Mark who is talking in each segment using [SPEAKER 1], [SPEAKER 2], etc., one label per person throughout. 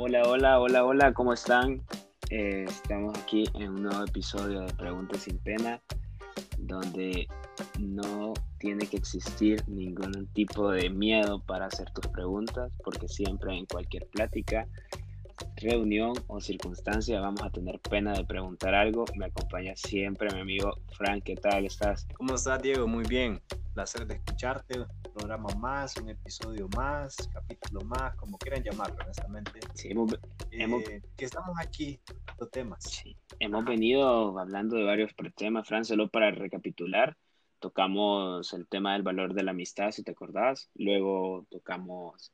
[SPEAKER 1] Hola, hola, hola, hola, ¿cómo están? Eh, estamos aquí en un nuevo episodio de Preguntas sin Pena, donde no tiene que existir ningún tipo de miedo para hacer tus preguntas, porque siempre en cualquier plática, reunión o circunstancia vamos a tener pena de preguntar algo. Me acompaña siempre mi amigo Frank, ¿qué tal estás?
[SPEAKER 2] ¿Cómo estás, Diego? Muy bien. Placer de escucharte. Un programa más, un episodio más, capítulo más, como quieran llamarlo, honestamente.
[SPEAKER 1] Sí, hemos,
[SPEAKER 2] eh, que estamos aquí con temas.
[SPEAKER 1] Sí, hemos venido hablando de varios temas, Fran, solo para recapitular tocamos el tema del valor de la amistad, si te acordás. Luego tocamos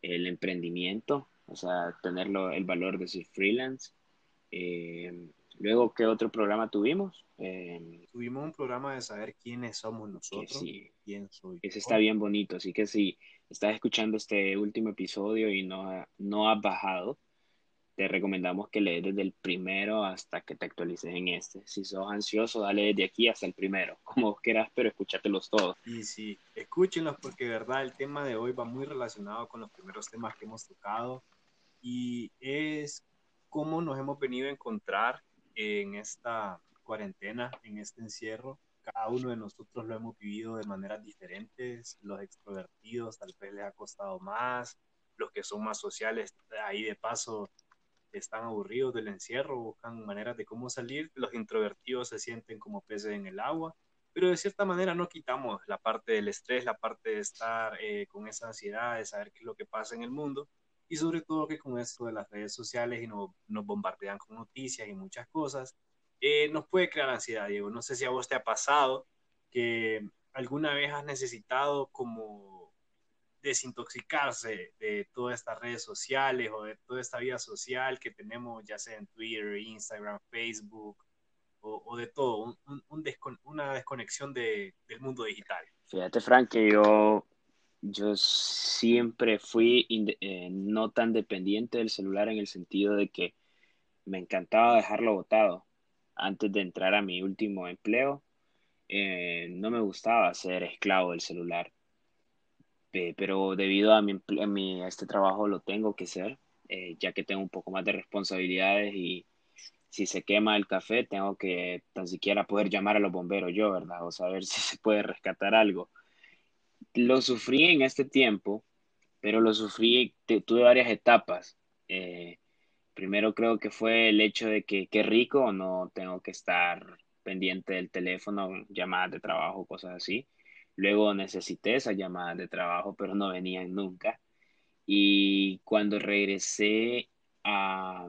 [SPEAKER 1] el emprendimiento, o sea, tenerlo, el valor de ser freelance. Eh, luego, ¿qué otro programa tuvimos?
[SPEAKER 2] Eh, tuvimos un programa de saber quiénes somos nosotros.
[SPEAKER 1] Sí,
[SPEAKER 2] quién soy.
[SPEAKER 1] Ese está bien bonito, así que si estás escuchando este último episodio y no, no has bajado, te recomendamos que lees desde el primero hasta que te actualices en este. Si sos ansioso, dale desde aquí hasta el primero, como quieras, pero escúchatelos todos.
[SPEAKER 2] Y sí, escúchenlos porque de verdad el tema de hoy va muy relacionado con los primeros temas que hemos tocado y es cómo nos hemos venido a encontrar en esta cuarentena, en este encierro. Cada uno de nosotros lo hemos vivido de maneras diferentes. Los extrovertidos tal vez les ha costado más, los que son más sociales, ahí de paso están aburridos del encierro, buscan maneras de cómo salir, los introvertidos se sienten como peces en el agua, pero de cierta manera no quitamos la parte del estrés, la parte de estar eh, con esa ansiedad de saber qué es lo que pasa en el mundo y sobre todo que con esto de las redes sociales y nos bombardean con noticias y muchas cosas, eh, nos puede crear ansiedad, Diego. No sé si a vos te ha pasado que alguna vez has necesitado como desintoxicarse de todas estas redes sociales o de toda esta vida social que tenemos, ya sea en Twitter, Instagram, Facebook o, de todo, una desconexión de, del mundo digital.
[SPEAKER 1] Fíjate, Frank, que yo, yo siempre fui eh, no tan dependiente del celular en el sentido de que me encantaba dejarlo botado. Antes de entrar a mi último empleo, eh, no me gustaba ser esclavo del celular pero debido a, mi, a, este trabajo lo tengo que ser, eh, ya que tengo un poco más de responsabilidades y si se quema el café, tengo que tan siquiera poder llamar a los bomberos yo, ¿verdad? O saber si se puede rescatar algo. Lo sufrí en este tiempo, pero lo sufrí, tuve varias etapas. Eh, primero creo que fue el hecho de que qué rico, no tengo que estar pendiente del teléfono, llamadas de trabajo, cosas así. Luego necesité esas llamadas de trabajo, pero no venían nunca. Y cuando regresé a...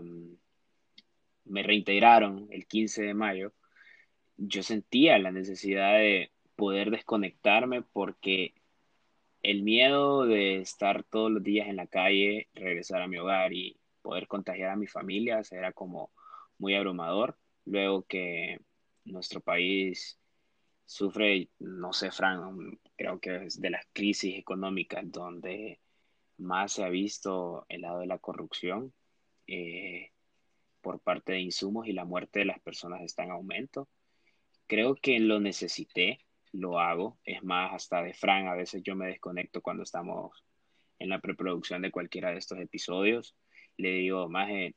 [SPEAKER 1] me reintegraron el 15 de mayo, yo sentía la necesidad de poder desconectarme porque el miedo de estar todos los días en la calle, regresar a mi hogar y poder contagiar a mi familia era como muy abrumador. Luego que nuestro país sufre, no sé, Fran, creo que es de las crisis económicas donde más se ha visto el lado de la corrupción eh, por parte de insumos y la muerte de las personas está en aumento. Creo que lo necesité, lo hago. Es más, hasta de Fran, a veces yo me desconecto cuando estamos en la preproducción de cualquiera de estos episodios. Le digo, más eh,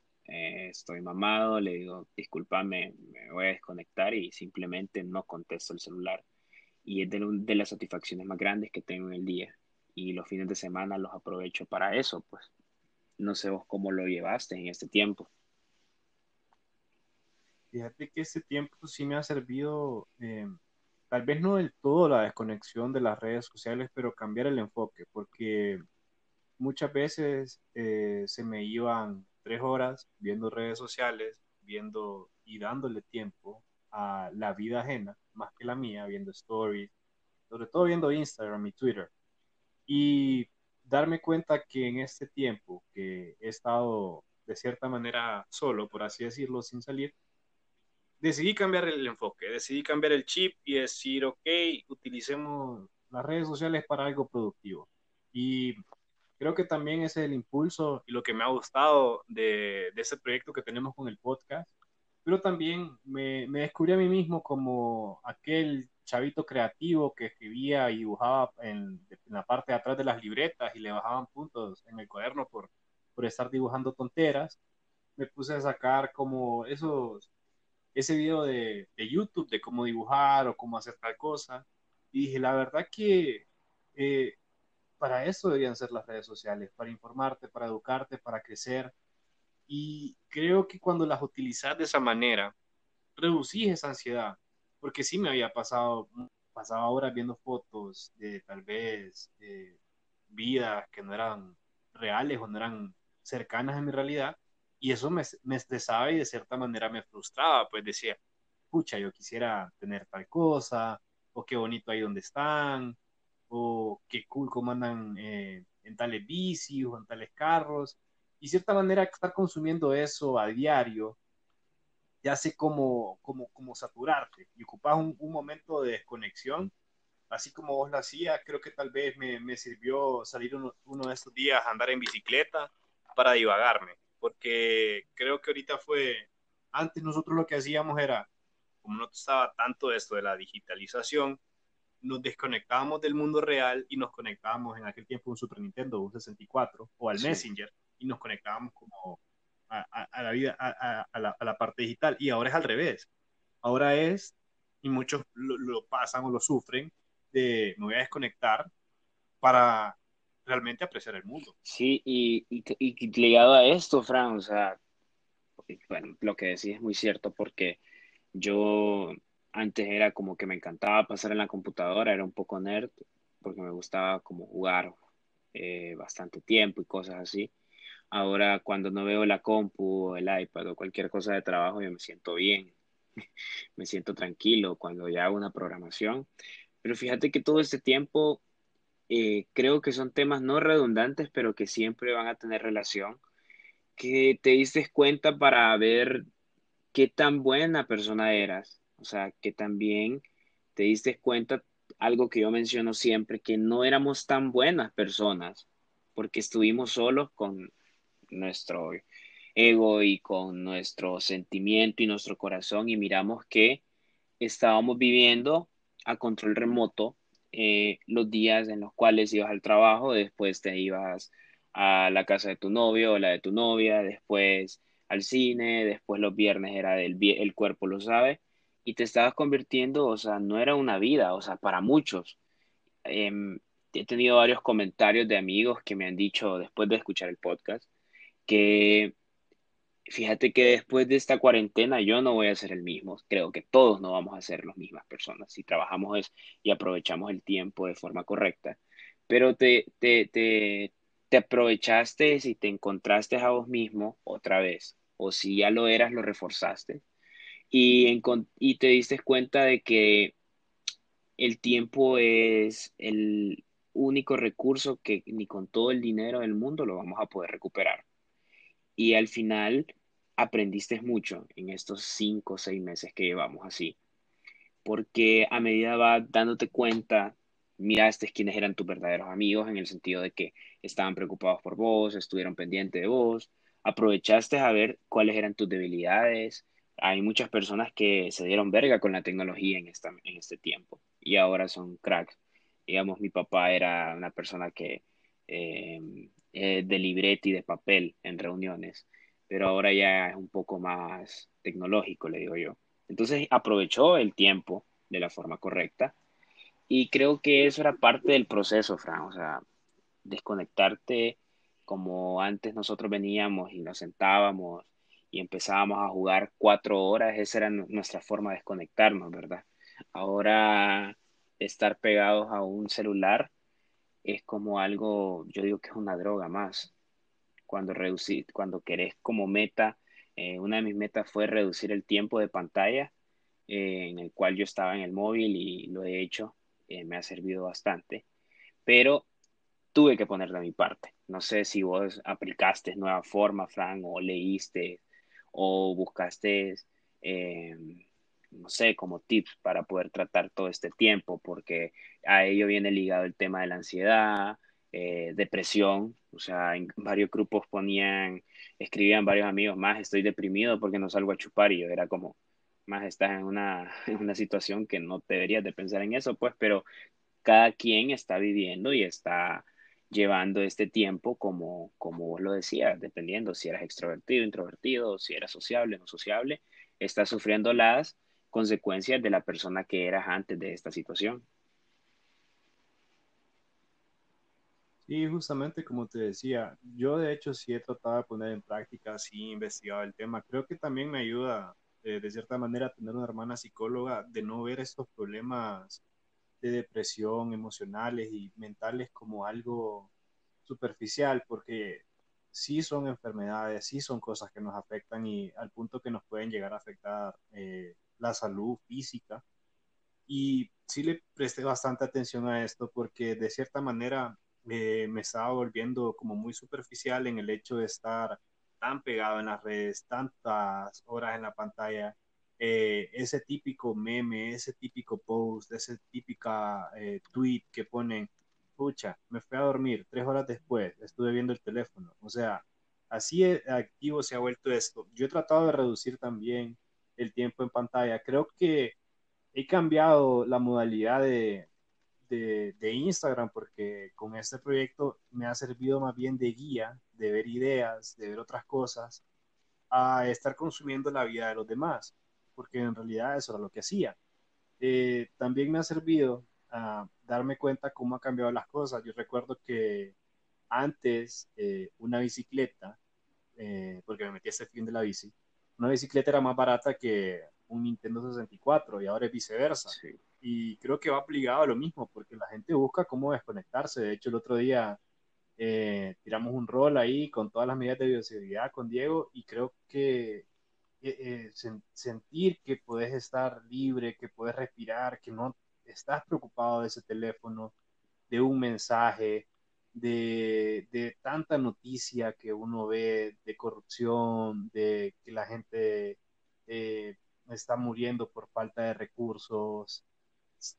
[SPEAKER 1] estoy mamado, le digo, discúlpame, me voy a desconectar y simplemente no contesto el celular. Y es de, las satisfacciones más grandes que tengo en el día. Y los fines de semana los aprovecho para eso, pues. No sé vos cómo lo llevaste en este tiempo.
[SPEAKER 2] Fíjate que este tiempo sí me ha servido, eh, tal vez no del todo la desconexión de las redes sociales, pero cambiar el enfoque, porque muchas veces eh, se me iban tres horas viendo redes sociales, viendo y dándole tiempo a la vida ajena, más que la mía, viendo stories, sobre todo viendo Instagram y Twitter. Y darme cuenta que en este tiempo que he estado de cierta manera solo, por así decirlo, sin salir, decidí cambiar el enfoque, decidí cambiar el chip y decir, ok, utilicemos las redes sociales para algo productivo. Y creo que también ese es el impulso y lo que me ha gustado de, de ese proyecto que tenemos con el podcast. Pero también me, descubrí a mí mismo como aquel chavito creativo que escribía y dibujaba en, en, la parte de atrás de las libretas y le bajaban puntos en el cuaderno por por estar dibujando tonteras, me puse a sacar como esos, ese video de, de YouTube de cómo dibujar o cómo hacer tal cosa. Y dije, la verdad que eh, para eso deberían ser las redes sociales, para informarte, para educarte, para crecer. Y creo que cuando las utilizas de esa manera, reducís esa ansiedad, porque sí me había pasado, pasaba horas viendo fotos de tal vez eh, vidas que no eran reales o no eran cercanas a mi realidad, y eso me, me estresaba y de cierta manera me frustraba, pues decía, pucha, yo quisiera tener tal cosa, o qué bonito ahí donde están, o qué cool cómo andan eh, en tales bicis o en tales carros, y de cierta manera estar consumiendo eso a diario te hace como, como, como saturarte y ocupas un, un momento de desconexión. Así como vos lo hacías, creo que tal vez me, me sirvió salir uno, uno, de estos días a andar en bicicleta para divagarme, porque creo que ahorita fue, antes nosotros lo que hacíamos era, como no estaba tanto esto de la digitalización, nos desconectábamos del mundo real y nos conectábamos en aquel tiempo un Super Nintendo, un 64 o al sí. Messenger y nos conectábamos como a, a, a la vida, a, la, a, la, parte digital. Y ahora es al revés. Ahora es, y muchos lo, lo pasan o lo sufren, de me voy a desconectar para realmente apreciar el mundo.
[SPEAKER 1] Sí, y, y, y ligado a esto, Fran, o sea, bueno, lo que decís es muy cierto porque yo antes era como que me encantaba pasar en la computadora, era un poco nerd, porque me gustaba como jugar eh, bastante tiempo y cosas así. Ahora cuando no veo la compu, el iPad o cualquier cosa de trabajo, yo me siento bien, me siento tranquilo cuando ya hago una programación. Pero fíjate que todo este tiempo eh, creo que son temas no redundantes, pero que siempre van a tener relación, que te diste cuenta para ver qué tan buena persona eras, o sea, que también te diste cuenta algo que yo menciono siempre, que no éramos tan buenas personas, porque estuvimos solos con nuestro ego y con nuestro sentimiento y nuestro corazón y miramos que estábamos viviendo a control remoto eh, los días en los cuales ibas al trabajo, después te ibas a la casa de tu novio o la de tu novia, después al cine, después los viernes era del el cuerpo lo sabe, y te estabas convirtiendo, o sea, no era una vida, o sea, para muchos. Eh, he tenido varios comentarios de amigos que me han dicho después de escuchar el podcast que fíjate que después de esta cuarentena yo no voy a ser el mismo. Creo que todos no vamos a ser las mismas personas si trabajamos es, y aprovechamos el tiempo de forma correcta. Pero te, te, te, te aprovechaste y te encontraste a vos mismo otra vez. O si ya lo eras, lo reforzaste. Y, en, y te diste cuenta de que el tiempo es el único recurso que ni con todo el dinero del mundo lo vamos a poder recuperar. Y al final aprendiste mucho en estos cinco o seis meses que llevamos así. Porque a medida va dándote cuenta, miraste quiénes eran tus verdaderos amigos en el sentido de que estaban preocupados por vos, estuvieron pendientes de vos, aprovechaste a ver cuáles eran tus debilidades. Hay muchas personas que se dieron verga con la tecnología en, esta, en este tiempo y ahora son cracks. Digamos, mi papá era una persona que eh, eh, de libreta y de papel en reuniones, pero ahora ya es un poco más tecnológico, le digo yo. Entonces aprovechó el tiempo de la forma correcta y creo que eso era parte del proceso, Fran, o sea, desconectarte como antes nosotros veníamos y nos sentábamos y empezábamos a jugar cuatro horas, esa era nuestra forma de desconectarnos, ¿verdad? Ahora estar pegados a un celular es como algo, yo digo que es una droga más. Cuando, reducir, cuando querés como meta, eh, una de mis metas fue reducir el tiempo de pantalla eh, en el cual yo estaba en el móvil y lo he hecho, eh, me ha servido bastante, pero tuve que poner de mi parte. No sé si vos aplicaste nueva forma, Frank, o leíste o buscaste no sé, como tips para poder tratar todo este tiempo, porque a ello viene ligado el tema de la ansiedad, eh, depresión, o sea, en varios grupos ponían, escribían varios amigos, más estoy deprimido porque no salgo a chupar y yo era como, más estás en una, en una situación que no deberías de pensar en eso, pues, pero cada quien está viviendo y está llevando este tiempo como, como vos lo decías, dependiendo si eras extrovertido, introvertido, si eras sociable, no sociable, estás sufriendo las consecuencias de la persona que eras antes de esta situación.
[SPEAKER 2] Sí, justamente como te decía, yo de hecho sí he tratado de poner en práctica, sí he investigado el tema. Creo que también me ayuda eh, de cierta manera tener una hermana psicóloga de no ver estos problemas de depresión emocionales y mentales como algo superficial, porque sí son enfermedades, sí son cosas que nos afectan y al punto que nos pueden llegar a afectar eh, la salud física. Y sí le presté bastante atención a esto porque de cierta manera eh, me estaba volviendo como muy superficial en el hecho de estar tan pegado en las redes, tantas horas en la pantalla, eh, ese típico meme, ese típico post, ese típica eh, tweet que ponen, pucha, me fui a dormir, tres horas después estuve viendo el teléfono. O sea, así activo se ha vuelto esto. Yo he tratado de reducir también el tiempo en pantalla. Creo que he cambiado la modalidad de, de, Instagram, porque con este proyecto me ha servido más bien de guía, de ver ideas, de ver otras cosas, a estar consumiendo la vida de los demás, porque en realidad eso era lo que hacía. Eh, también me ha servido a darme cuenta cómo ha cambiado las cosas. Yo recuerdo que antes eh, una bicicleta, eh, porque me metí a este fin de la bici, una bicicleta era más barata que un Nintendo 64 y ahora es viceversa. Y creo que va obligado a lo mismo, porque la gente busca cómo desconectarse. De hecho, el otro día eh, tiramos un rol ahí con todas las medidas de bioseguridad con Diego y creo que eh, eh, sentir que puedes estar libre, que puedes respirar, que no estás preocupado de ese teléfono, de un mensaje, de, de, tanta noticia que uno ve de corrupción, de que la gente está muriendo por falta de recursos,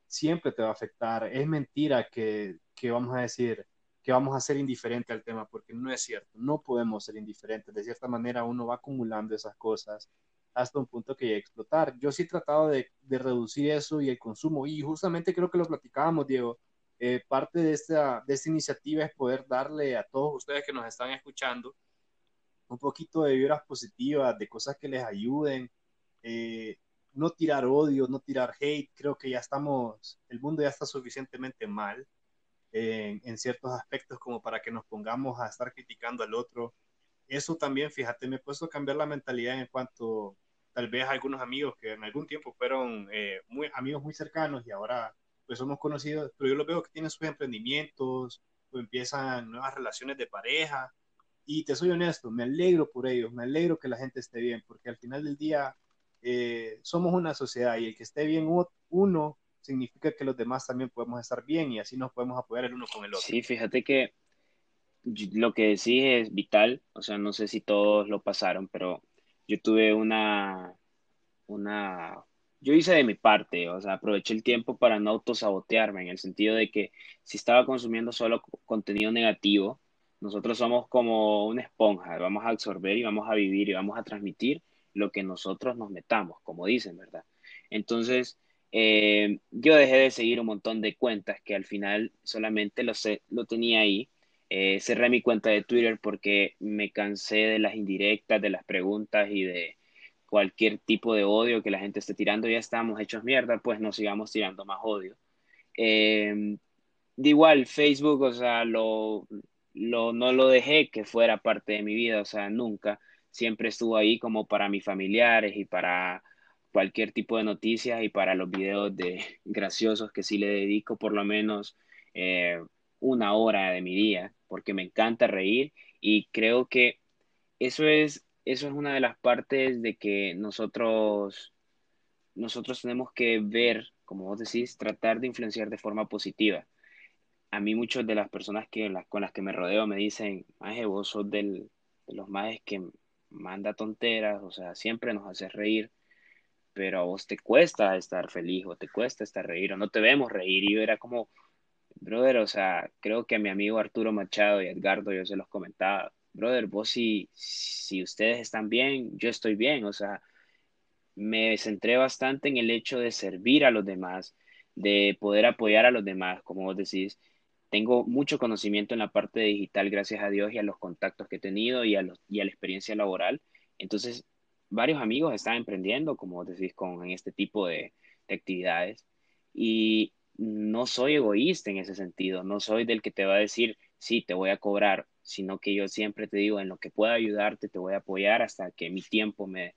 [SPEAKER 2] siempre te va a afectar. Es mentira que, que vamos a decir que vamos a ser indiferentes al tema, porque no es cierto, no podemos ser indiferentes. De cierta manera uno va acumulando esas cosas hasta un punto que llega explotar. Yo sí he tratado de, de reducir eso y el consumo, y justamente creo que lo platicábamos, Diego. Eh, parte de esta, de esta iniciativa es poder darle a todos ustedes que nos están escuchando un poquito de vibras positivas, de cosas que les ayuden, eh, no tirar odio, no tirar hate, creo que ya estamos, el mundo ya está suficientemente mal en, en, ciertos aspectos como para que nos pongamos a estar criticando al otro. Eso también, fíjate, me he puesto a cambiar la mentalidad en cuanto tal vez algunos amigos que en algún tiempo fueron eh, muy, amigos muy cercanos y ahora pues somos conocidos, pero yo los veo que tienen sus emprendimientos o empiezan nuevas relaciones de pareja y te soy honesto, me alegro por ellos, me alegro que la gente esté bien, porque al final del día eh, somos una sociedad y el que esté bien uno significa que los demás también podemos estar bien y así nos podemos apoyar el uno con el otro.
[SPEAKER 1] Sí, fíjate que lo que decís es vital, o sea, no sé si todos lo pasaron, pero yo tuve una, una, yo hice de mi parte, o sea, aproveché el tiempo para no autosabotearme, en el sentido de que si estaba consumiendo solo contenido negativo, nosotros somos como una esponja, vamos a absorber y vamos a vivir y vamos a transmitir lo que nosotros nos metamos, como dicen, ¿verdad? Entonces, eh, yo dejé de seguir un montón de cuentas que al final solamente lo, lo tenía ahí. Eh, cerré mi cuenta de Twitter porque me cansé de las indirectas, de las preguntas y de cualquier tipo de odio que la gente esté tirando. Ya estamos hechos mierda, pues no sigamos tirando más odio. Eh, de igual, Facebook, o sea, lo, lo, no lo dejé que fuera parte de mi vida, o sea, nunca siempre estuvo ahí como para mis familiares y para cualquier tipo de noticias y para los videos de graciosos que sí le dedico por lo menos eh, una hora de mi día, porque me encanta reír y creo que eso es, eso es una de las partes de que nosotros, nosotros tenemos que ver, como vos decís, tratar de influenciar de forma positiva. A mí muchas de las personas que, con las que me rodeo me dicen, Maje, vos sos del, de los más que manda tonteras, o sea, siempre nos hace reír, pero a vos te cuesta estar feliz o te cuesta estar reír o no te vemos reír. Y yo era como, brother, o sea, creo que a mi amigo Arturo Machado y Edgardo yo se los comentaba, brother, vos si, si ustedes están bien, yo estoy bien, o sea, me centré bastante en el hecho de servir a los demás, de poder apoyar a los demás, como vos decís, tengo mucho conocimiento en la parte digital, gracias a Dios, y a los contactos que he tenido y a, los, y a la experiencia laboral. Entonces, varios amigos están emprendiendo, como decís, con en este tipo de, de actividades. Y no soy egoísta en ese sentido, no soy del que te va a decir, sí, te voy a cobrar, sino que yo siempre te digo, en lo que pueda ayudarte, te voy a apoyar hasta que mi tiempo me,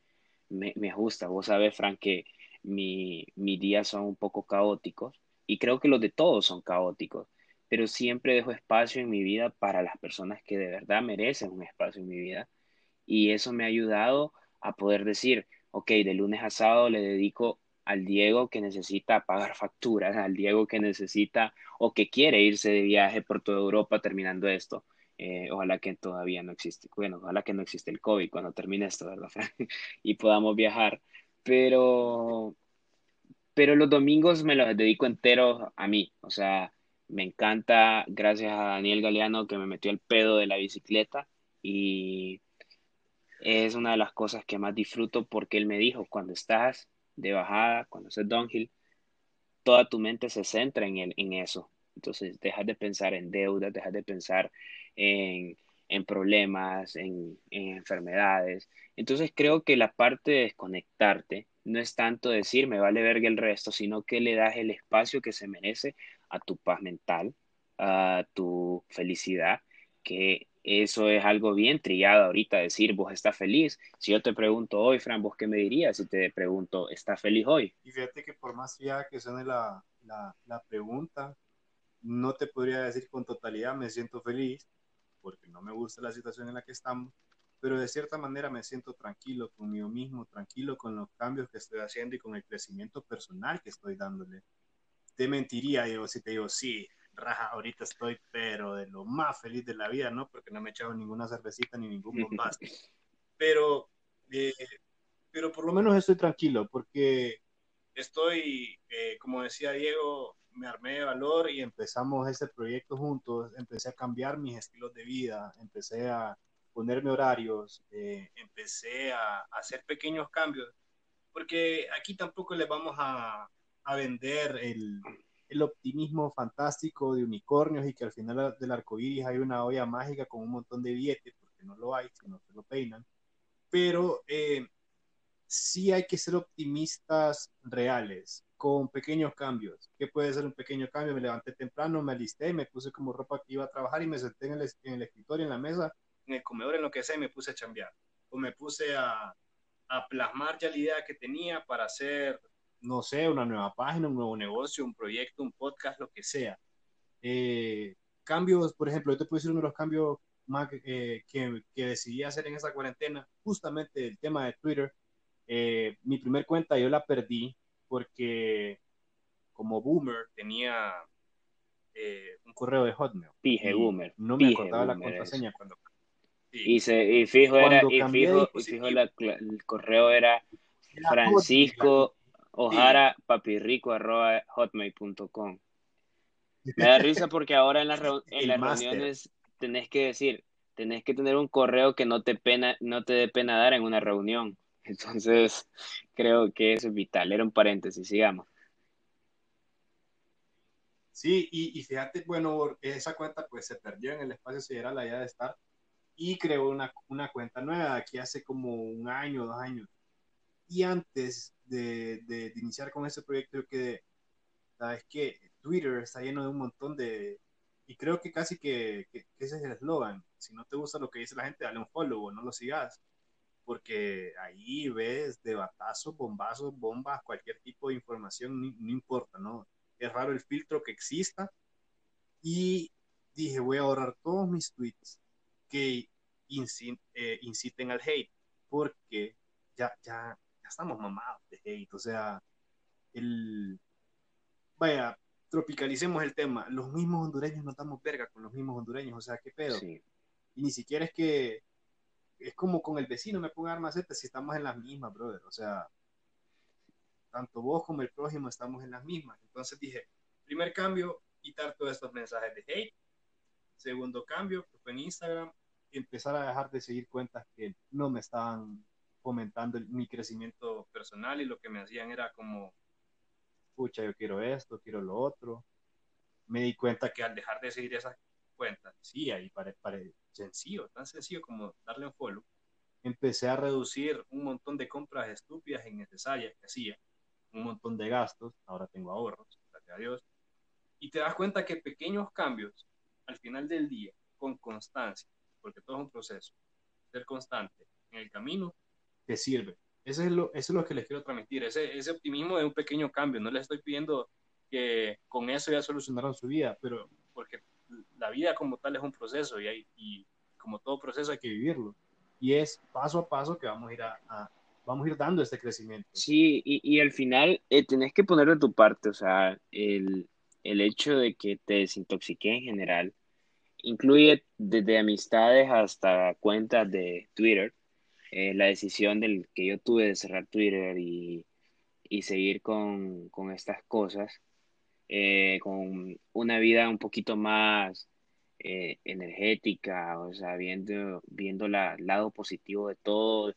[SPEAKER 1] me, me ajusta. Vos sabes, Frank, que mi, mis días son un poco caóticos y creo que los de todos son caóticos, pero siempre dejo espacio en mi vida para las personas que de verdad merecen un espacio en mi vida y eso me ha ayudado a poder decir, ok, de lunes a sábado le dedico al Diego que necesita pagar facturas, al Diego que necesita o que quiere irse de viaje por toda Europa terminando esto. Eh, ojalá que todavía no existe, bueno, ojalá que no existe el COVID cuando termine esto, ¿verdad? y podamos viajar. Pero, pero los domingos me los dedico entero a mí, o sea, me encanta, gracias a Daniel Galeano que me metió el pedo de la bicicleta y es una de las cosas que más disfruto porque él me dijo, cuando estás de bajada, cuando haces downhill, toda tu mente se centra en, el, en eso. Entonces, dejas de pensar en deudas, dejas de pensar en, problemas, en, en, enfermedades. Entonces, creo que la parte de desconectarte no es tanto decir me vale verga el resto, sino que le das el espacio que se merece a tu paz mental, a tu felicidad, que eso es algo bien trillado ahorita, decir vos estás feliz. Si yo te pregunto hoy, Fran, vos qué me dirías si te pregunto, ¿estás feliz hoy?
[SPEAKER 2] Y fíjate que por más ya que suene la, la, la pregunta, no te podría decir con totalidad me siento feliz, porque no me gusta la situación en la que estamos, pero de cierta manera me siento tranquilo conmigo mismo, tranquilo con los cambios que estoy haciendo y con el crecimiento personal que estoy dándole. Te mentiría, yo si te digo, sí, raja, ahorita estoy, pero de lo más feliz de la vida, ¿no? Porque no me he echado ninguna cervecita ni ningún bombazo. Pero, eh, pero por lo menos estoy tranquilo, porque estoy, eh, como decía Diego, me armé de valor y empezamos ese proyecto juntos, empecé a cambiar mis estilos de vida, empecé a ponerme horarios, eh, empecé a, a, hacer pequeños cambios, porque aquí tampoco les vamos a, a vender el, el optimismo fantástico de unicornios y que al final del arco iris hay una olla mágica con un montón de billetes, porque no lo hay, si no se lo peinan. Pero eh, sí hay que ser optimistas reales, con pequeños cambios. ¿Qué puede ser un pequeño cambio? Me levanté temprano, me alisté, me puse como ropa que iba a trabajar y me senté en el, en el escritorio, en la mesa, en el comedor, en lo que sea, y me puse a chambear. O me puse a, plasmar ya la idea que tenía para hacer no sé, una nueva página, un nuevo negocio, un proyecto, un podcast, lo que sea. Eh, cambios, por ejemplo, yo te puedo decir uno de los cambios eh, que, que, decidí hacer en esa cuarentena, justamente el tema de Twitter. Eh, mi primer cuenta yo la perdí porque como boomer tenía eh, un correo de Hotmail.
[SPEAKER 1] Pije boomer.
[SPEAKER 2] No me acordaba la contraseña cuando...
[SPEAKER 1] Sí. Y, se, y fijo era, y fijo, y fijo la, el correo era Francisco Ojara papirrico arroba hotmail.com. Me da risa porque ahora en, la en las reuniones tenés que decir, tenés que tener un correo que no te, pena, no te dé pena dar en una reunión. Entonces, creo que es vital. Era un paréntesis, sigamos.
[SPEAKER 2] Sí, y, y, fíjate, bueno, esa cuenta pues se perdió en el espacio sideral allá de estar y creó una, una cuenta nueva aquí hace como un año, dos años. Y antes de, de, iniciar con ese proyecto, yo quedé, sabes que Twitter está lleno de un montón de, y creo que casi que, que, que ese es el eslogan, si no te gusta lo que dice la gente, dale un follow o no lo sigas, porque ahí ves de batazos, bombazos, bombas, cualquier tipo de información, no, no importa, ¿no? Es raro el filtro que exista, y dije, voy a ahorrar todos mis tweets que inciten, eh, inciten al hate, porque ya, ya, estamos mamados de hate, o sea, el, vaya, tropicalicemos el tema, los mismos hondureños no estamos verga con los mismos hondureños, o sea, ¿qué pedo? Sí. Y ni siquiera es que, es como con el vecino, me pongo a dar si estamos en las mismas, brother, o sea, tanto vos como el prójimo estamos en las mismas, entonces dije, primer cambio, quitar todos estos mensajes de hate, segundo cambio, fue en Instagram, empezar a dejar de seguir cuentas que no me estaban fomentando mi crecimiento personal y lo que me hacían era como, pucha, yo quiero esto, quiero lo otro. me di cuenta que al dejar de seguir esas cuentas, sí, ahí pare, sencillo, tan sencillo como darle un follow, empecé a reducir un montón de compras estúpidas innecesarias que hacía, un montón de gastos, ahora tengo ahorros, gracias a Dios, y te das cuenta que pequeños cambios al final del día, con constancia, porque todo es un proceso, ser constante en el camino, te sirve. Eso es lo, eso es lo que les quiero transmitir, ese, ese optimismo de un pequeño cambio. No les estoy pidiendo que con eso ya solucionaron su vida, pero porque la vida como tal es un proceso y, hay, y como todo proceso hay que vivirlo. Y es paso a paso que vamos a ir, vamos a ir dando este crecimiento.
[SPEAKER 1] Sí, y, y al final eh, tenés que poner de tu parte, o sea, el, el hecho de que te desintoxique en general incluye desde amistades hasta cuentas de Twitter. Eh, la decisión del que yo tuve de cerrar Twitter y, y seguir con, con, estas cosas, eh, con una vida un poquito más eh, energética, o sea, viendo, viendo el lado positivo de todo,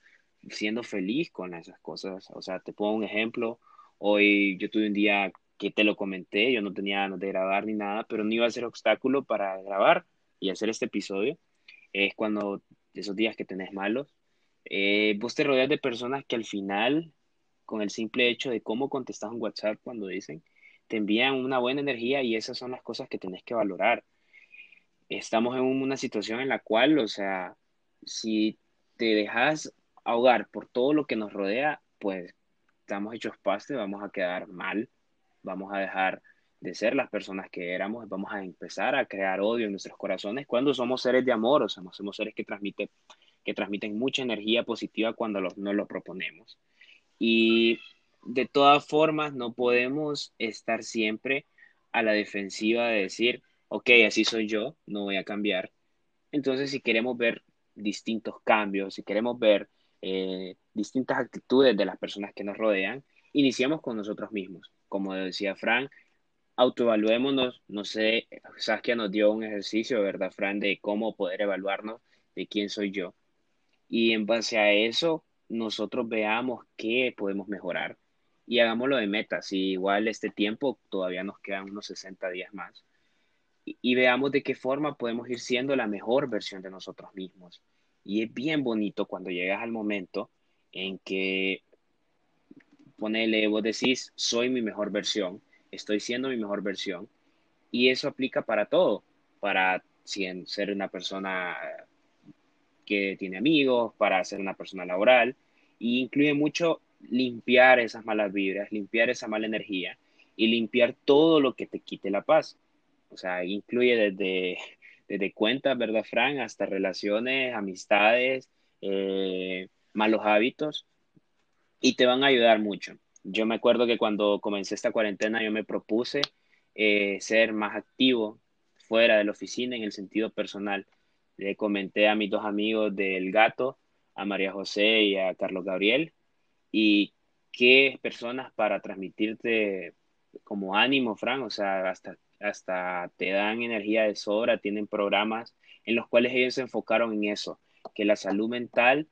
[SPEAKER 1] siendo feliz con esas cosas. O sea, te pongo un ejemplo. Hoy yo tuve un día que te lo comenté, yo no tenía ganas de grabar ni nada, pero no iba a ser obstáculo para grabar y hacer este episodio. Es cuando esos días que tenés malos, eh, vos te rodeas de personas que al final, con el simple hecho de cómo contestas un WhatsApp cuando dicen, te envían una buena energía y esas son las cosas que tenés que valorar. Estamos en una situación en la cual, o sea, si te dejas ahogar por todo lo que nos rodea, pues estamos hechos paste, vamos a quedar mal, vamos a dejar de ser las personas que éramos, vamos a empezar a crear odio en nuestros corazones cuando somos seres de amor, o sea, somos seres que transmiten, que transmiten mucha energía positiva cuando los, nos lo proponemos. Y de todas formas, no podemos estar siempre a la defensiva de decir, ok, así soy yo, no voy a cambiar. Entonces, si queremos ver distintos cambios, si queremos ver eh, distintas actitudes de las personas que nos rodean, iniciamos con nosotros mismos. Como decía Frank, autoevaluémonos, no sé, Saskia nos dio un ejercicio, ¿verdad, Fran? De cómo poder evaluarnos de quién soy yo. Y en base a eso, nosotros veamos qué podemos mejorar y hagámoslo de meta. Si igual este tiempo todavía nos quedan unos 60 días más. Y, y, veamos de qué forma podemos ir siendo la mejor versión de nosotros mismos. Y es bien bonito cuando llegas al momento en que, ponele, vos decís, soy mi mejor versión estoy siendo mi mejor versión. Y eso aplica para todo, para ser una persona que tiene amigos, para ser una persona laboral, y incluye mucho limpiar esas malas vibras, limpiar esa mala energía y limpiar todo lo que te quite la paz. O sea, incluye desde, desde cuentas, ¿verdad, Fran? Hasta relaciones, amistades, eh, malos hábitos, y te van a ayudar mucho. Yo me acuerdo que cuando comencé esta cuarentena yo me propuse eh, ser más activo fuera de la oficina en el sentido personal. Le comenté a mis dos amigos del gato, a María José y a Carlos Gabriel, y qué personas para transmitirte como ánimo, Fran, o sea, hasta, hasta te dan energía de sobra, tienen programas en los cuales ellos se enfocaron en eso, que la salud mental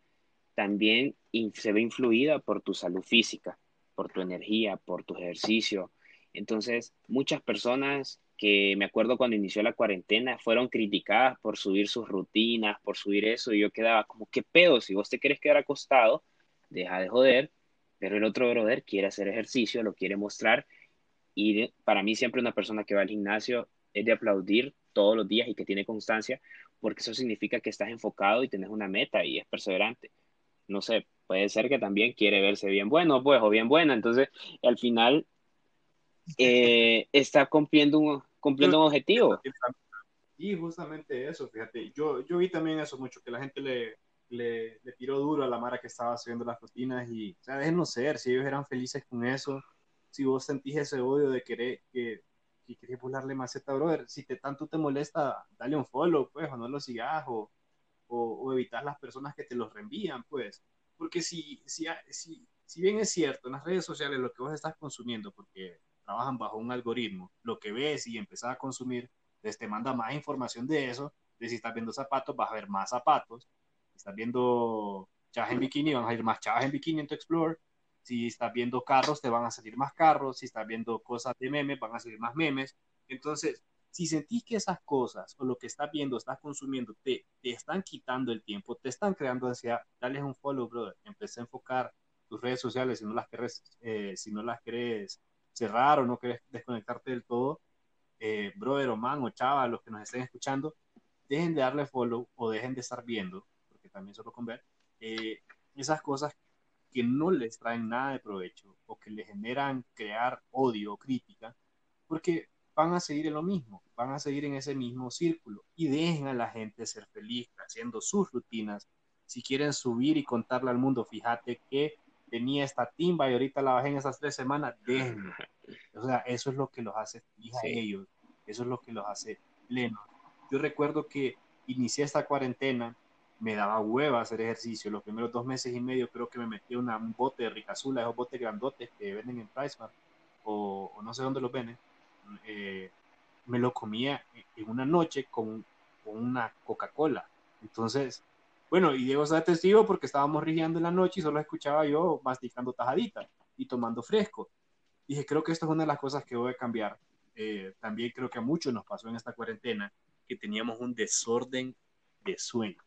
[SPEAKER 1] también se ve influida por tu salud física por tu energía, por tu ejercicio. Entonces, muchas personas que me acuerdo cuando inició la cuarentena fueron criticadas por subir sus rutinas, por subir eso, y yo quedaba como, ¿qué pedo? Si vos te quieres quedar acostado, deja de joder, pero el otro brother quiere hacer ejercicio, lo quiere mostrar, y para mí siempre una persona que va al gimnasio es de aplaudir todos los días y que tiene constancia, porque eso significa que estás enfocado y tienes una meta y es perseverante. No sé, puede ser que también quiere verse bien bueno, pues, o bien buena. Entonces, al final, eh, está cumpliendo un, cumpliendo un objetivo.
[SPEAKER 2] Y justamente eso, fíjate, yo, yo vi también eso mucho, que la gente le, le, tiró duro a la Mara que estaba haciendo las rutinas y, o sea, déjenlo ser, si ellos eran felices con eso, si vos sentís ese odio de querer, que, que querés burlarle maceta, brother, si te tanto te molesta, dale un follow, pues, o no lo sigas, o, o, o las personas que te los reenvían, pues. Porque si, si, si, si bien es cierto, en las redes sociales lo que vos estás consumiendo, porque trabajan bajo un algoritmo, lo que ves y empezás a consumir, les te manda más información de eso, de si estás viendo zapatos, vas a ver más zapatos, estás viendo chavas en bikini, van a ir más chavas en bikini en tu Explore, si estás viendo carros, te van a salir más carros, si estás viendo cosas de memes, van a salir más memes, entonces si sentís que esas cosas o lo que estás viendo, estás consumiendo, te, te están quitando el tiempo, te están creando ansiedad, dale un follow, brother. Empecé a enfocar tus redes sociales si no las querés, eh, si no las querés cerrar o no querés desconectarte del todo. Eh, brother o man o chava, los que nos estén escuchando, dejen de darle follow o dejen de estar viendo, también solo con ver, eh, esas cosas que no les traen nada de provecho o que les generan crear odio o crítica, porque van a seguir en lo mismo, van a seguir en ese mismo círculo y dejen a la gente ser feliz haciendo sus rutinas. Si quieren subir y contarle al mundo, fíjate que tenía esta timba y ahorita la bajé en esas tres semanas, déjenlo. O sea, eso es lo que los hace feliz a ellos, eso es lo que los hace plenos. Yo recuerdo que inicié esta cuarentena, me daba hueva hacer ejercicio. Los primeros dos meses y medio creo que me metí una, un bote de ricazula, esos botes grandotes que venden en PriceMart o, o no sé dónde los venden eh, me lo comía en una noche con, una Coca-Cola. Entonces, bueno, y Diego está testigo porque estábamos rigiendo en la noche y solo escuchaba yo masticando tajaditas y tomando fresco. Dije, creo que esto es una de las cosas que voy a cambiar. Eh, también creo que a muchos nos pasó en esta cuarentena que teníamos un desorden de sueño.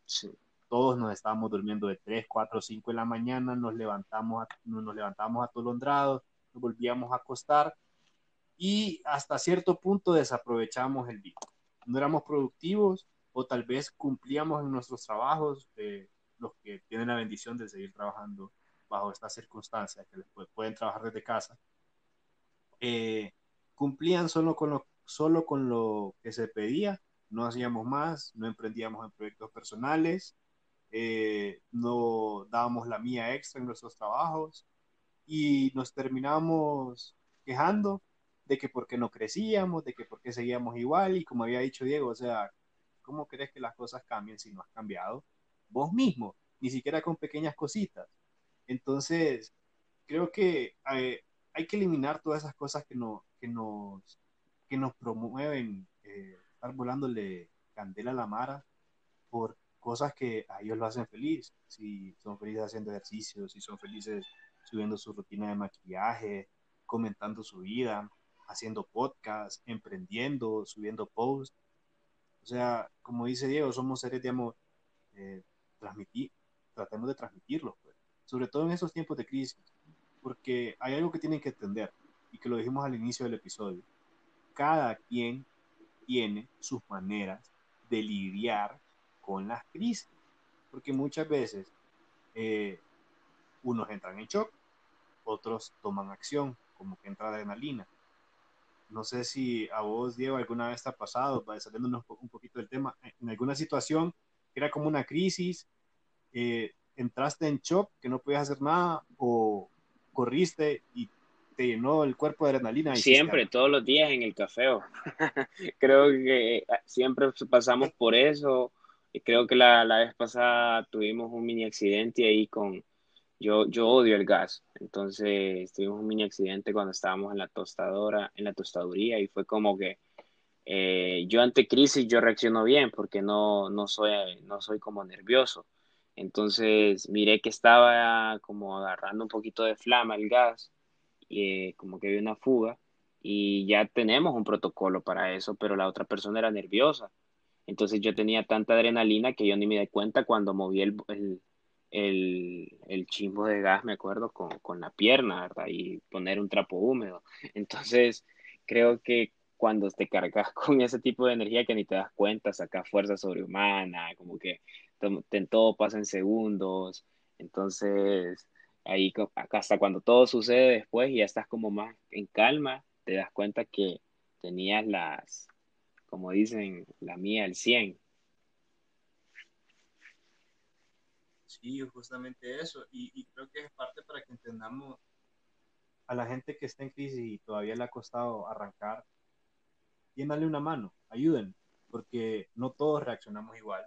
[SPEAKER 2] Todos nos estábamos durmiendo de 3, 4, 5 de la mañana, nos levantamos, nos levantamos atolondrados, nos volvíamos a acostar y hasta cierto punto desaprovechamos el día. No éramos productivos o tal vez cumplíamos en nuestros trabajos, eh, los que tienen la bendición de seguir trabajando bajo estas circunstancias, que pueden trabajar desde casa, eh, cumplían solo con, lo, solo con lo que se pedía, no hacíamos más, no emprendíamos en proyectos personales, eh, no dábamos la mía extra en nuestros trabajos y nos terminamos quejando de que por qué no crecíamos, de que por qué seguíamos igual y como había dicho Diego, o sea, ¿cómo crees que las cosas cambien si no has cambiado vos mismo? Ni siquiera con pequeñas cositas. Entonces, creo que eh, hay, que eliminar todas esas cosas que, no, que, nos, que nos promueven eh, estar volándole candela a la mara por cosas que a ellos lo hacen feliz. Si son felices haciendo ejercicios, si son felices subiendo su rutina de maquillaje, comentando su vida, haciendo podcast, emprendiendo, subiendo posts. O sea, como dice Diego, somos seres de amor. Eh, transmitir, tratemos de transmitirlo, pues. sobre todo en esos tiempos de crisis, porque hay algo que tienen que entender y que lo dijimos al inicio del episodio. Cada quien tiene sus maneras de lidiar con las crisis, porque muchas veces eh, unos entran en shock, otros toman acción, como que entra adrenalina, no sé si a vos, Diego, alguna vez te ha pasado, saliéndonos un poquito del tema, en alguna situación que era como una crisis, eh, entraste en shock, que no podías hacer nada, o corriste y te llenó el cuerpo de adrenalina.
[SPEAKER 1] siempre, todos los días en el café. creo que eh, siempre pasamos por eso. Creo que la, la vez pasada tuvimos un mini accidente ahí con, yo, yo odio el gas, entonces tuvimos un mini accidente cuando estábamos en la tostadora, en la tostaduría y fue como que eh, yo ante crisis yo reacciono bien porque no, no, soy, no soy como nervioso. Entonces miré que estaba como agarrando un poquito de flama el gas y eh, como que había una fuga y ya tenemos un protocolo para eso, pero la otra persona era nerviosa. Entonces yo tenía tanta adrenalina que yo ni me di cuenta cuando moví el, el, el chimbo de gas, me acuerdo, con, con la pierna, ¿verdad? Y poner un trapo húmedo. Entonces, creo que cuando te cargas con ese tipo de energía que ni te das cuenta, sacas fuerza sobrehumana, como que todo pasa en segundos. Entonces, ahí hasta cuando todo sucede después y ya estás como más en calma, te das cuenta que tenías las, como dicen, la mía, el 100.
[SPEAKER 2] Sí, justamente eso. Y, creo que es parte para que entendamos a la gente que está en crisis y todavía le ha costado arrancar, dale una mano, ayuden, porque no todos reaccionamos igual.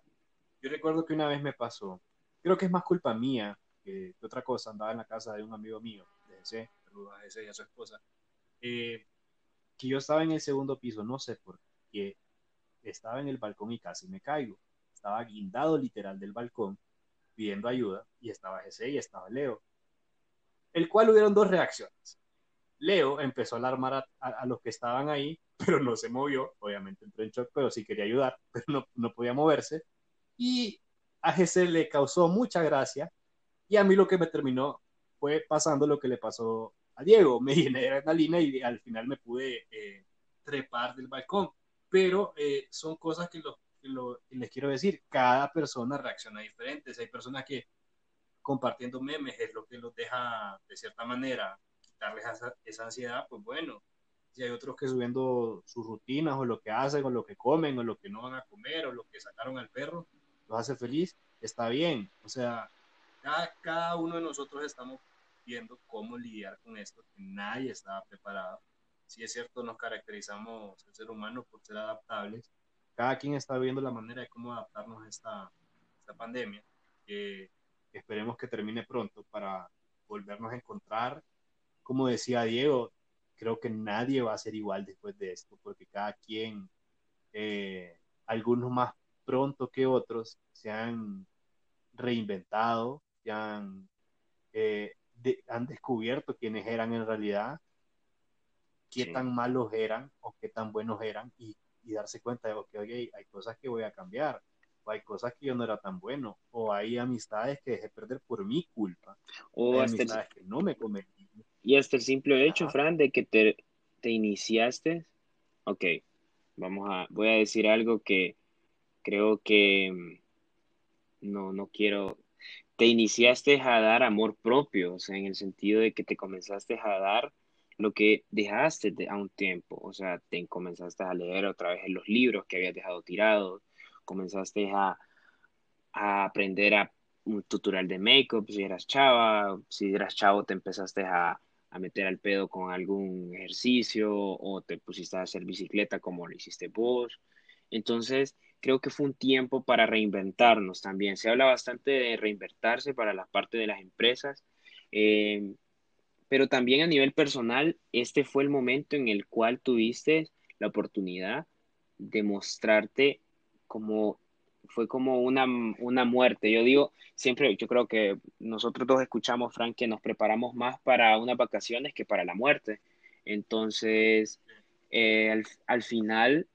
[SPEAKER 2] Yo recuerdo que una vez me pasó, creo que es más culpa mía que, otra cosa, andaba en la casa de un amigo mío, de ese, a ese y a su esposa, eh, que yo estaba en el segundo piso, no sé por qué, estaba en el balcón y casi me caigo. Estaba guindado literal del balcón pidiendo ayuda y estaba Jesse y estaba Leo. El cual hubieron dos reacciones. Leo empezó a alarmar a, los que estaban ahí, pero no se movió. Obviamente entró en shock, pero sí quería ayudar, pero no, no podía moverse. Y a Jesse le causó mucha gracia. Y a mí lo que me terminó fue pasando lo que le pasó a Diego. Me llené de adrenalina y al final me pude eh, trepar del balcón. Pero eh, son cosas que, les quiero decir. Cada persona reacciona diferente. hay personas que compartiendo memes es lo que los deja de cierta manera quitarles esa, ansiedad, pues bueno, si hay otros que subiendo sus rutinas o lo que hacen o lo que comen o lo que no van a comer o lo que sacaron al perro, los hace feliz, está bien. O sea, cada, cada uno de nosotros estamos viendo cómo lidiar con esto, que nadie estaba preparado. Si es cierto, nos caracterizamos el ser humano por ser adaptables. Cada quien está viendo la manera de cómo adaptarnos a esta, esta pandemia, que esperemos que termine pronto para volvernos a encontrar como decía Diego, creo que nadie va a ser igual después de esto, porque cada quien, eh, algunos más pronto que otros, se han reinventado, se han, eh, han descubierto quiénes eran en realidad, qué tan malos eran o qué tan buenos eran y, darse cuenta de que, oye, hay cosas que voy a cambiar, o hay cosas que yo no era tan bueno, o hay amistades que dejé perder por mi culpa, o hay amistades que no me convenían
[SPEAKER 1] y hasta el simple hecho, Fran, de que te, te iniciaste, ok, vamos a, voy a decir algo que creo que mm, no, no quiero, te iniciaste a dar amor propio, o sea, en el sentido de que te comenzaste a dar lo que dejaste a un tiempo, o sea, te comenzaste a leer otra vez en los libros que habías dejado tirados, comenzaste a, a aprender a un tutorial de make-up si eras chava, si eras chavo te empezaste a, a meter al pedo con algún ejercicio o te pusiste a hacer bicicleta como lo hiciste vos. Entonces, creo que fue un tiempo para reinventarnos también. Se habla bastante de reinventarse para la parte de las empresas, eh, pero también a nivel personal, este fue el momento en el cual tuviste la oportunidad de mostrarte como fue como una, una muerte. Yo digo, siempre, yo creo que nosotros dos escuchamos, Frank, que nos preparamos más para unas vacaciones que para la muerte. Entonces, eh, al, al, final,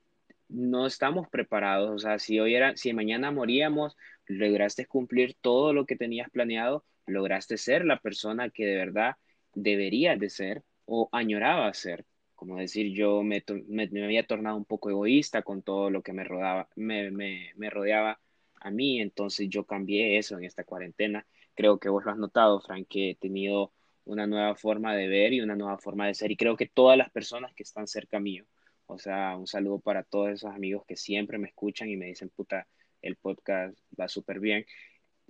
[SPEAKER 1] no estamos preparados. O sea, si hoy era, si mañana moríamos, lograste cumplir todo lo que tenías planeado, lograste ser la persona que de verdad deberías de ser o añoraba ser como decir, yo me, me, había tornado un poco egoísta con todo lo que me, rodaba, me, me, rodeaba a mí, entonces yo cambié eso en esta cuarentena. Creo que vos lo has notado, Frank, que he tenido una nueva forma de ver y una nueva forma de ser, y creo que todas las personas que están cerca mío, o sea, un saludo para todos esos amigos que siempre me escuchan y me dicen, puta, el podcast va súper bien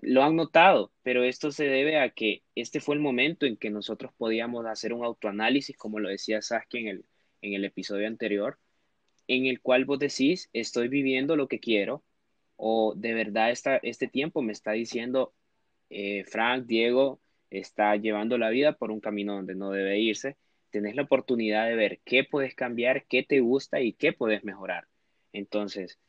[SPEAKER 1] lo han notado, pero esto se debe a que este fue el momento en que nosotros podíamos hacer un autoanálisis, como lo decía Saskia en el, en el episodio anterior, en el cual vos decís, estoy viviendo lo que quiero, o de verdad esta, este tiempo me está diciendo, eh, Frank, Diego, está llevando la vida por un camino donde no debe irse, tenés la oportunidad de ver qué puedes cambiar, qué te gusta y qué puedes mejorar. Entonces,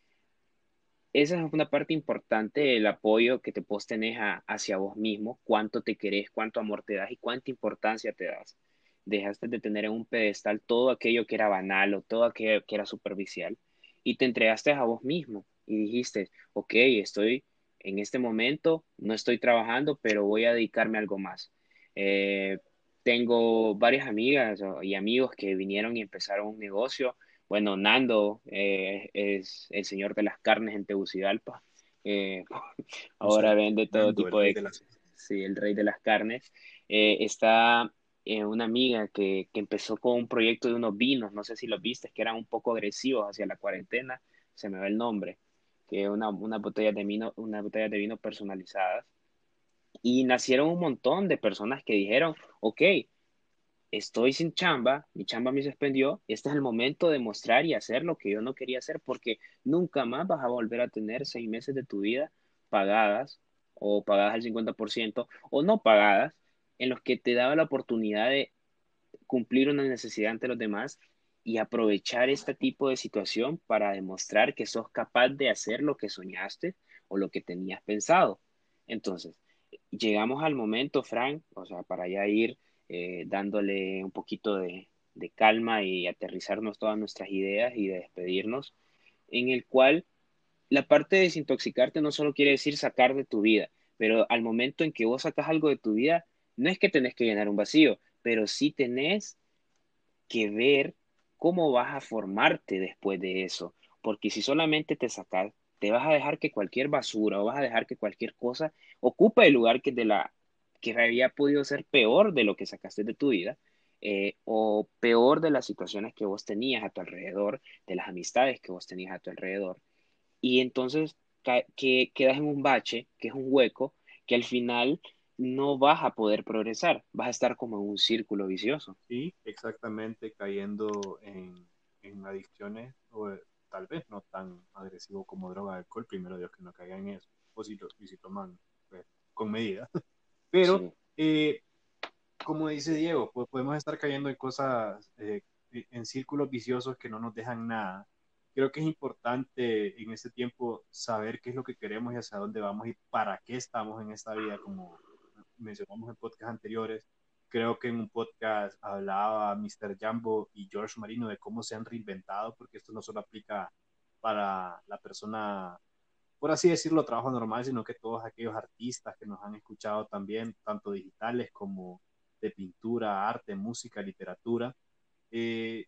[SPEAKER 1] esa es una parte importante del apoyo que te puedes tener hacia vos mismo, cuánto te querés, cuánto amor te das y cuánta importancia te das. Dejaste de tener en un pedestal todo aquello que era banal o todo aquello que era superficial y te entregaste a vos mismo y dijiste, ok, estoy en este momento, no estoy trabajando, pero voy a dedicarme a algo más. Eh, tengo varias amigas y amigos que vinieron y empezaron un negocio bueno, Nando eh, es el señor de las carnes en Tegucigalpa. Eh, ahora vende todo tipo de... Sí, el rey de las carnes. Eh, está una amiga que, que, empezó con un proyecto de unos vinos, no sé si los viste, que eran un poco agresivos hacia la cuarentena, se me ve el nombre, que una, una botella de vino, una botella de vino personalizadas. Y nacieron un montón de personas que dijeron, ok, estoy sin chamba, mi chamba me suspendió, este es el momento de mostrar y hacer lo que yo no quería hacer porque nunca más vas a volver a tener seis meses de tu vida pagadas o pagadas al 50% o no pagadas en los que te daba la oportunidad de cumplir una necesidad ante los demás y aprovechar este tipo de situación para demostrar que sos capaz de hacer lo que soñaste o lo que tenías pensado. Entonces, llegamos al momento, Frank, o sea, para ya ir eh, dándole un poquito de, calma y aterrizarnos todas nuestras ideas y de despedirnos, en el cual la parte de desintoxicarte no solo quiere decir sacar de tu vida, pero al momento en que vos sacas algo de tu vida, no es que tenés que llenar un vacío, pero sí tenés que ver cómo vas a formarte después de eso, porque si solamente te sacas, te vas a dejar que cualquier basura o vas a dejar que cualquier cosa ocupe el lugar que de la que había podido ser peor de lo que sacaste de tu vida, eh, o peor de las situaciones que vos tenías a tu alrededor, de las amistades que vos tenías a tu alrededor. Y entonces que quedas en un bache, que es un hueco, que al final no vas a poder progresar, vas a estar como en un círculo vicioso.
[SPEAKER 2] Sí, exactamente, cayendo en, en adicciones, o eh, tal vez no tan agresivo como droga, alcohol, primero Dios que no caiga en eso, o si, y si toman pues, con medida. Pero eh, como dice Diego, pues podemos estar cayendo en cosas, eh, en círculos viciosos que no nos dejan nada. Creo que es importante en este tiempo saber qué es lo que queremos y hacia dónde vamos y para qué estamos en esta vida, como mencionamos en podcasts anteriores. Creo que en un podcast hablaba Mr. Jambo y George Marino de cómo se han reinventado, porque esto no solo aplica para la persona por así decirlo, trabajo normal, sino que todos aquellos artistas que nos han escuchado también, tanto digitales como de pintura, arte, música, literatura, eh,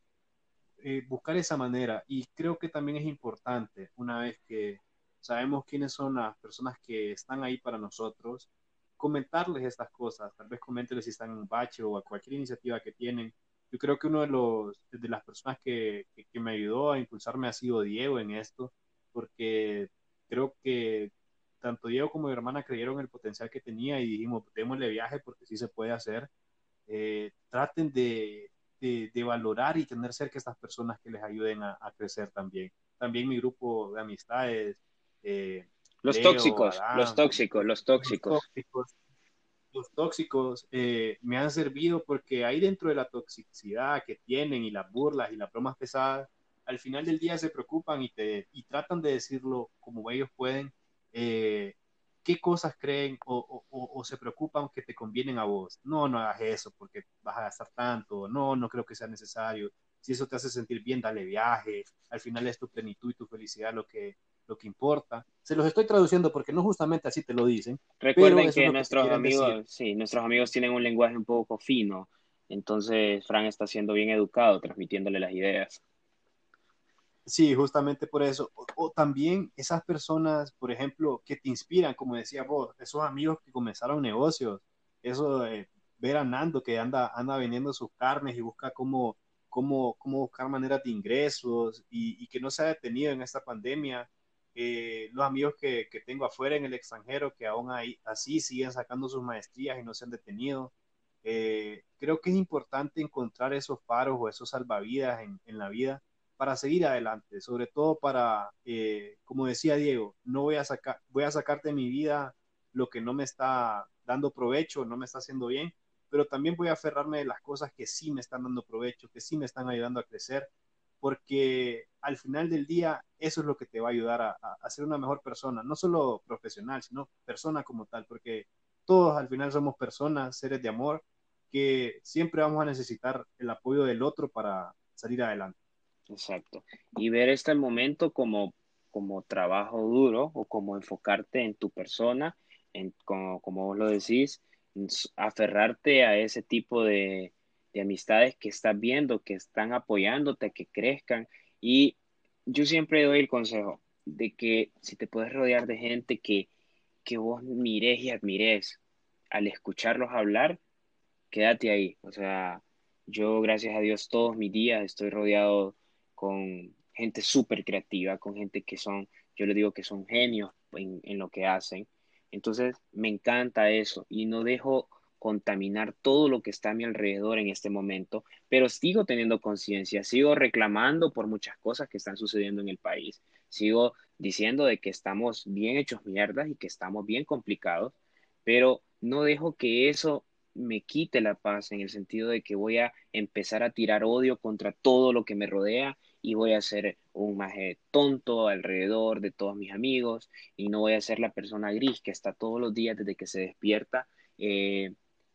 [SPEAKER 2] eh, buscar esa manera. Y creo que también es importante, una vez que sabemos quiénes son las personas que están ahí para nosotros, comentarles estas cosas, tal vez comentarles si están en un bache o a cualquier iniciativa que tienen. Yo creo que uno de, los, de las personas que, que me ayudó a impulsarme ha sido Diego en esto, porque creo que tanto Diego como mi hermana creyeron el potencial que tenía y dijimos, démosle viaje porque sí se puede hacer. Eh, traten de, de, valorar y tener cerca a estas personas que les ayuden a, crecer también. También mi grupo de amistades.
[SPEAKER 1] Eh, los, tóxicos, los tóxicos, los tóxicos, los tóxicos.
[SPEAKER 2] Los tóxicos eh, me han servido porque ahí dentro de la toxicidad que tienen y las burlas y las bromas pesadas, al final del día se preocupan y, te, y tratan de decirlo como ellos pueden, eh, qué cosas creen o, o, se preocupan que te convienen a vos. No, no hagas eso porque vas a gastar tanto. No, no creo que sea necesario. Si eso te hace sentir bien, dale viaje. Al final es tu plenitud y tu felicidad lo que, lo que importa. Se los estoy traduciendo porque no justamente así te lo dicen.
[SPEAKER 1] Recuerden que nuestros amigos, sí, nuestros amigos tienen un lenguaje un poco fino. Entonces, Fran está siendo bien educado, transmitiéndole las ideas.
[SPEAKER 2] Sí, justamente por eso. O, también esas personas, por ejemplo, que te inspiran, como decía vos, esos amigos que comenzaron negocios, eso de ver a Nando que anda, anda vendiendo sus carnes y busca cómo, cómo, cómo buscar maneras de ingresos y, que no se ha detenido en esta pandemia. Eh, los amigos que, que, tengo afuera en el extranjero que aún ahí, así siguen sacando sus maestrías y no se han detenido. Eh, creo que es importante encontrar esos faros o esos salvavidas en, en la vida para seguir adelante, sobre todo para, eh, como decía Diego, no voy a sacar, voy a sacarte de mi vida lo que no me está dando provecho, no me está haciendo bien, pero también voy a aferrarme de las cosas que sí me están dando provecho, que sí me están ayudando a crecer, porque al final del día eso es lo que te va a ayudar a, a ser una mejor persona, no solo profesional, sino persona como tal, porque todos al final somos personas, seres de amor, que siempre vamos a necesitar el apoyo del otro para salir adelante.
[SPEAKER 1] Exacto. Y ver este momento como, como trabajo duro o como enfocarte en tu persona, en, como, como vos lo decís, aferrarte a ese tipo de, de amistades que estás viendo, que están apoyándote, que crezcan. Y yo siempre doy el consejo de que si te puedes rodear de gente que, que vos mires y admires al escucharlos hablar, quédate ahí. O sea, yo gracias a Dios todos mis días estoy rodeado con gente súper creativa, con gente que son, yo le digo que son genios en, en lo que hacen. Entonces, me encanta eso y no dejo contaminar todo lo que está a mi alrededor en este momento, pero sigo teniendo conciencia, sigo reclamando por muchas cosas que están sucediendo en el país, sigo diciendo de que estamos bien hechos mierdas y que estamos bien complicados, pero no dejo que eso me quite la paz en el sentido de que voy a empezar a tirar odio contra todo lo que me rodea y voy a ser un maje tonto alrededor de todos mis amigos y no voy a ser la persona gris que está todos los días desde que se despierta eh,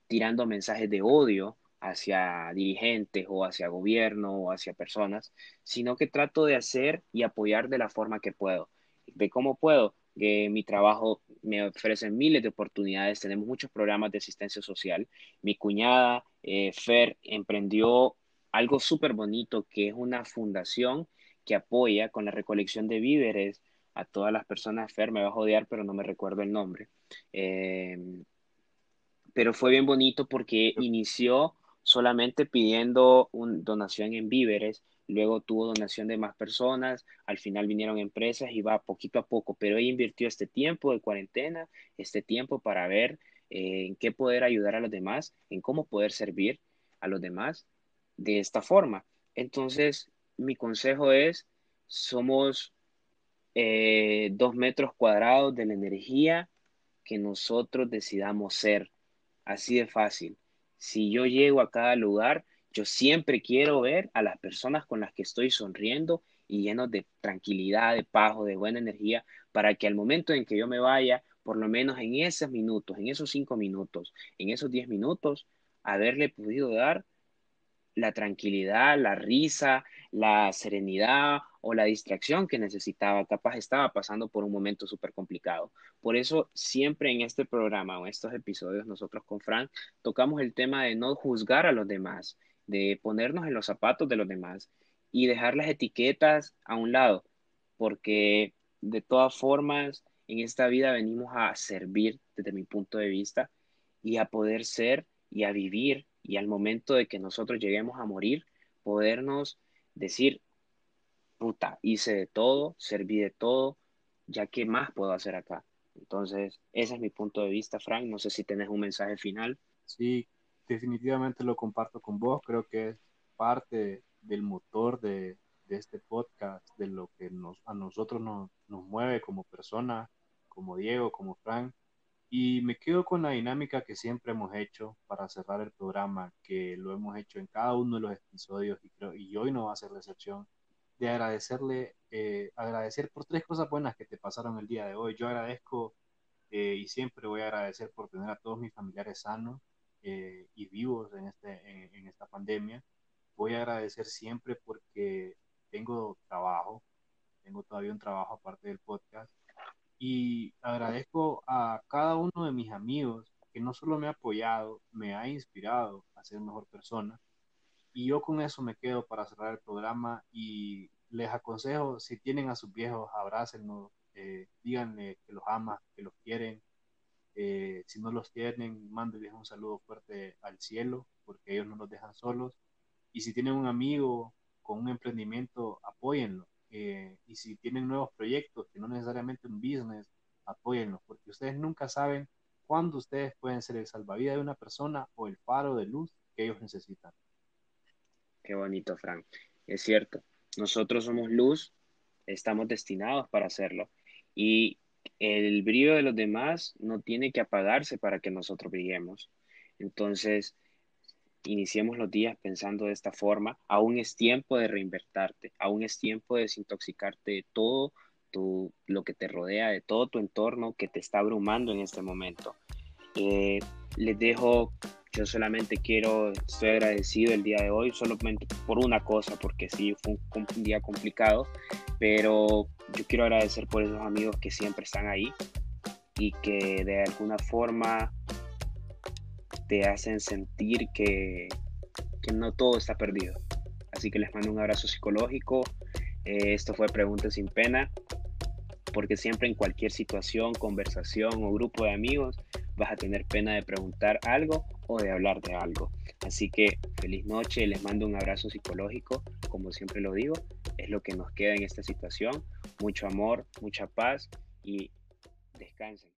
[SPEAKER 1] tirando mensajes de odio hacia dirigentes o hacia gobierno o hacia personas, sino que trato de hacer y apoyar de la forma que puedo. ¿De cómo puedo? Que mi trabajo me ofrece miles de oportunidades, tenemos muchos programas de asistencia social. Mi cuñada, eh, Fer, emprendió algo súper bonito que es una fundación que apoya con la recolección de víveres a todas las personas. Fer me va a odiar, pero no me recuerdo el nombre. Eh, pero fue bien bonito porque inició solamente pidiendo una donación en víveres, luego tuvo donación de más personas, al final vinieron empresas y va poquito a poco, pero ella invirtió este tiempo de cuarentena, este tiempo para ver eh, en qué poder ayudar a los demás, en cómo poder servir a los demás de esta forma. Entonces, mi consejo es, somos eh, dos metros cuadrados de la energía que nosotros decidamos ser. Así de fácil. Si yo llego a cada lugar, yo siempre quiero ver a las personas con las que estoy sonriendo y llenos de tranquilidad, de paz de buena energía, para que al momento en que yo me vaya, por lo menos en esos minutos, en esos cinco minutos, en esos diez minutos, haberle podido dar la tranquilidad, la risa, la serenidad o la distracción que necesitaba. Capaz estaba pasando por un momento súper complicado. Por eso siempre en este programa o en estos episodios nosotros con Frank tocamos el tema de no juzgar a los demás, de ponernos en los zapatos de los demás y dejar las etiquetas a un lado, porque de todas formas en esta vida venimos a servir desde mi punto de vista y a poder ser y a vivir y al momento de que nosotros lleguemos a morir, podernos decir, puta, hice de todo, serví de todo, ya que más puedo hacer acá. Entonces, ese es mi punto de vista, Frank. No sé si tenés un mensaje final.
[SPEAKER 2] Sí, definitivamente lo comparto con vos. Creo que es parte del motor de, de este podcast, de lo que nos, a nosotros nos, nos mueve como persona, como Diego, como Frank. Y me quedo con la dinámica que siempre hemos hecho para cerrar el programa, que lo hemos hecho en cada uno de los episodios y, creo, y hoy no va a ser la excepción, de agradecerle, eh, agradecer por tres cosas buenas que te pasaron el día de hoy. Yo agradezco eh, y siempre voy a agradecer por tener a todos mis familiares sanos eh, y vivos en, este, en esta pandemia. Voy a agradecer siempre porque tengo trabajo, tengo todavía un trabajo aparte del podcast y agradezco a cada uno de mis amigos que no solo me ha apoyado, me ha inspirado a ser mejor persona. Y yo con eso me quedo para cerrar el programa y les aconsejo, si tienen a sus viejos, abrácenlos, eh, díganle que los aman, que los quieren. Eh, si no los tienen, mándenles un saludo fuerte al cielo, porque ellos no los dejan solos. Y si tienen un amigo con un emprendimiento, apóyenlo. Eh, y si tienen nuevos proyectos, que no necesariamente un business, apóyenlos, porque ustedes nunca saben cuándo ustedes pueden ser el salvavidas de una persona o el faro de luz que ellos necesitan.
[SPEAKER 1] Qué bonito, Frank. Es cierto, nosotros somos luz, estamos destinados para hacerlo. Y el brillo de los demás no tiene que apagarse para que nosotros brillemos. Entonces, iniciemos los días pensando de esta forma, aún es tiempo de reinvertarte, aún es tiempo de desintoxicarte de todo tu, lo que te rodea, de todo tu entorno que te está abrumando en este momento. Eh, les dejo, yo solamente quiero, estoy agradecido el día de hoy, solamente por una cosa, porque sí, fue un, día complicado, pero yo quiero agradecer por esos amigos que siempre están ahí y que de alguna forma te hacen sentir que, no todo está perdido. Así que les mando un abrazo psicológico. Eh, esto fue Preguntas sin Pena, porque siempre en cualquier situación, conversación o grupo de amigos vas a tener pena de preguntar algo o de hablar de algo. Así que feliz noche, les mando un abrazo psicológico, como siempre lo digo, es lo que nos queda en esta situación. Mucho amor, mucha paz y descansen.